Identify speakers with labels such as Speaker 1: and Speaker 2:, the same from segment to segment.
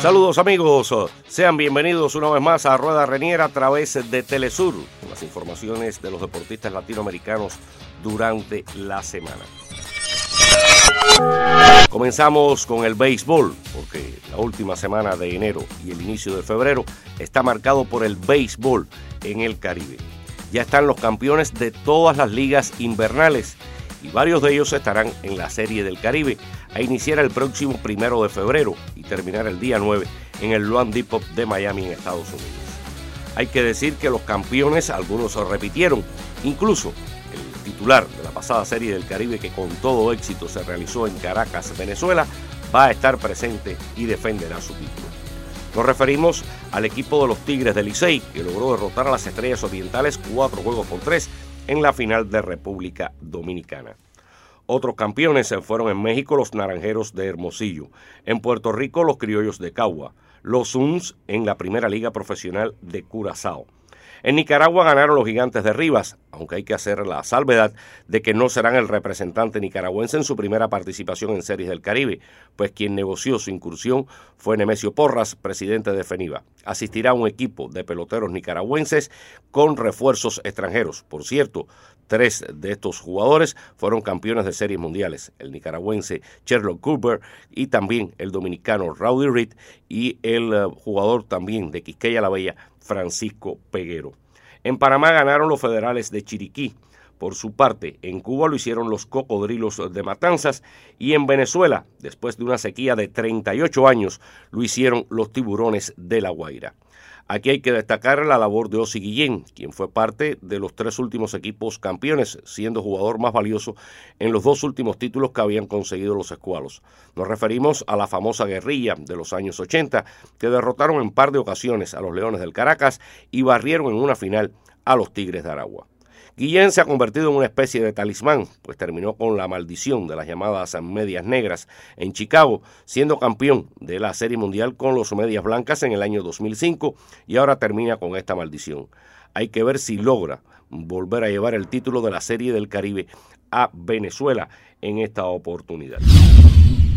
Speaker 1: Saludos amigos, sean bienvenidos una vez más a Rueda Reniera a través de Telesur, con las informaciones de los deportistas latinoamericanos durante la semana. Comenzamos con el béisbol, porque la última semana de enero y el inicio de febrero está marcado por el béisbol en el Caribe. Ya están los campeones de todas las ligas invernales y varios de ellos estarán en la Serie del Caribe a iniciar el próximo primero de febrero y terminar el día 9 en el Luan Depot de Miami en Estados Unidos. Hay que decir que los campeones, algunos se repitieron, incluso el titular de la pasada Serie del Caribe que con todo éxito se realizó en Caracas, Venezuela, va a estar presente y defenderá su título. Nos referimos al equipo de los Tigres del Licey, que logró derrotar a las Estrellas Orientales cuatro juegos por tres en la final de República Dominicana. Otros campeones fueron en México los Naranjeros de Hermosillo, en Puerto Rico los Criollos de Cagua, los Suns en la Primera Liga Profesional de Curazao. En Nicaragua ganaron los gigantes de Rivas, aunque hay que hacer la salvedad de que no serán el representante nicaragüense en su primera participación en Series del Caribe, pues quien negoció su incursión fue Nemesio Porras, presidente de FENIVA. Asistirá un equipo de peloteros nicaragüenses con refuerzos extranjeros. Por cierto, tres de estos jugadores fueron campeones de series mundiales, el nicaragüense Sherlock Cooper y también el dominicano Rowdy Reed y el eh, jugador también de Quisqueya la Bella, Francisco Peguero. En Panamá ganaron los federales de Chiriquí. Por su parte, en Cuba lo hicieron los cocodrilos de Matanzas y en Venezuela, después de una sequía de 38 años, lo hicieron los tiburones de La Guaira. Aquí hay que destacar la labor de Osi Guillén, quien fue parte de los tres últimos equipos campeones, siendo jugador más valioso en los dos últimos títulos que habían conseguido los escualos. Nos referimos a la famosa guerrilla de los años 80, que derrotaron en par de ocasiones a los Leones del Caracas y barrieron en una final a los Tigres de Aragua. Guillén se ha convertido en una especie de talismán, pues terminó con la maldición de las llamadas medias negras en Chicago, siendo campeón de la Serie Mundial con los medias blancas en el año 2005 y ahora termina con esta maldición. Hay que ver si logra volver a llevar el título de la Serie del Caribe a Venezuela en esta oportunidad.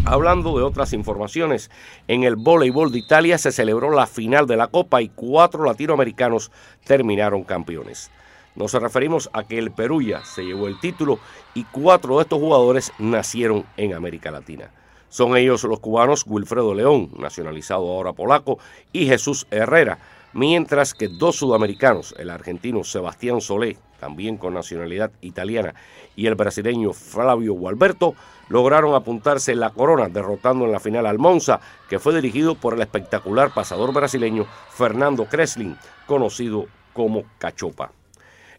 Speaker 1: Hablando de otras informaciones, en el voleibol de Italia se celebró la final de la Copa y cuatro latinoamericanos terminaron campeones. Nos referimos a que el Perulla se llevó el título y cuatro de estos jugadores nacieron en América Latina. Son ellos los cubanos Wilfredo León, nacionalizado ahora polaco, y Jesús Herrera, mientras que dos sudamericanos, el argentino Sebastián Solé, también con nacionalidad italiana, y el brasileño Flavio Gualberto, lograron apuntarse en la corona, derrotando en la final al Monza, que fue dirigido por el espectacular pasador brasileño Fernando Kreslin, conocido como Cachopa.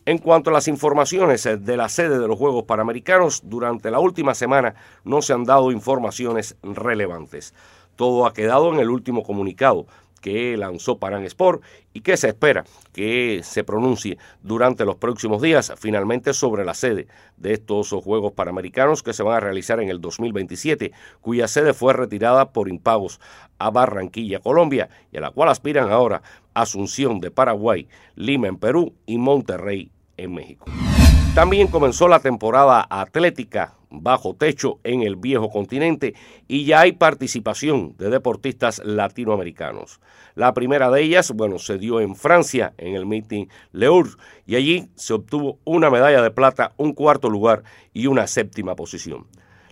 Speaker 1: En cuanto a las informaciones eh, de la sede de los Juegos Panamericanos, durante la última semana no se han dado informaciones relevantes. Todo ha quedado en el último comunicado que lanzó Paran Sport y que se espera que se pronuncie durante los próximos días finalmente sobre la sede de estos Juegos Panamericanos que se van a realizar en el 2027, cuya sede fue retirada por impagos a Barranquilla, Colombia, y a la cual aspiran ahora Asunción de Paraguay, Lima en Perú y Monterrey en México. También comenzó la temporada atlética bajo techo en el viejo continente y ya hay participación de deportistas latinoamericanos. La primera de ellas, bueno, se dio en Francia en el meeting Leur y allí se obtuvo una medalla de plata, un cuarto lugar y una séptima posición.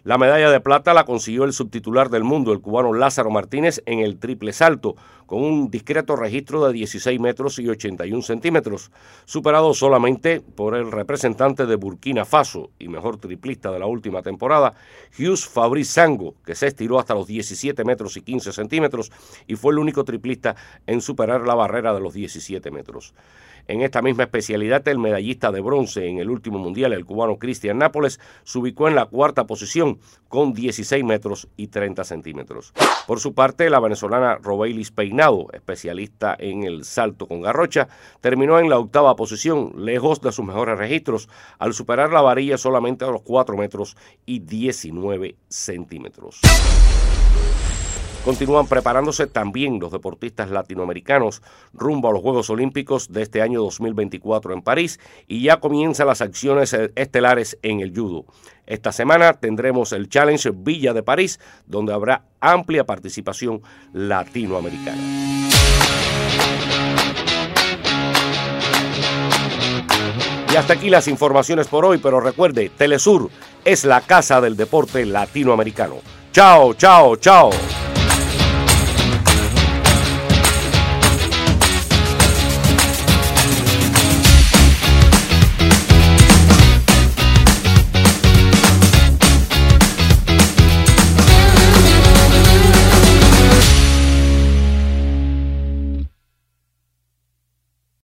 Speaker 1: La medalla de plata la consiguió el subtitular del mundo, el cubano Lázaro Martínez, en el triple salto, con un discreto registro de 16 metros y 81 centímetros, superado solamente por el representante de Burkina Faso y mejor triplista de la última temporada, Hughes Fabrice Sango, que se estiró hasta los 17 metros y 15 centímetros y fue el único triplista en superar la barrera de los 17 metros. En esta misma especialidad, el medallista de bronce en el último mundial, el cubano Cristian Nápoles, se ubicó en la cuarta posición con 16 metros y 30 centímetros. Por su parte, la venezolana Robeilis Especialista en el salto con garrocha, terminó en la octava posición, lejos de sus mejores registros, al superar la varilla solamente a los 4 metros y 19 centímetros. Continúan preparándose también los deportistas latinoamericanos rumbo a los Juegos Olímpicos de este año 2024 en París y ya comienzan las acciones estelares en el judo. Esta semana tendremos el Challenge Villa de París, donde habrá amplia participación latinoamericana. Y hasta aquí las informaciones por hoy, pero recuerde, Telesur es la casa del deporte latinoamericano. Chao, chao, chao.